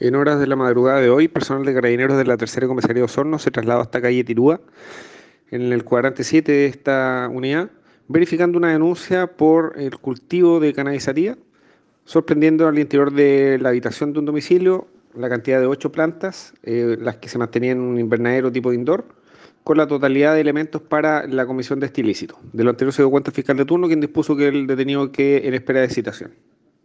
En horas de la madrugada de hoy, personal de carabineros de la tercera comisaría de Osorno se trasladó hasta calle Tirúa, en el cuadrante 7 de esta unidad, verificando una denuncia por el cultivo de cannabisaría, sorprendiendo al interior de la habitación de un domicilio la cantidad de ocho plantas, eh, las que se mantenían en un invernadero tipo de indoor, con la totalidad de elementos para la comisión de este ilícito. De lo anterior se dio cuenta el fiscal de turno, quien dispuso que el detenido quede en espera de citación.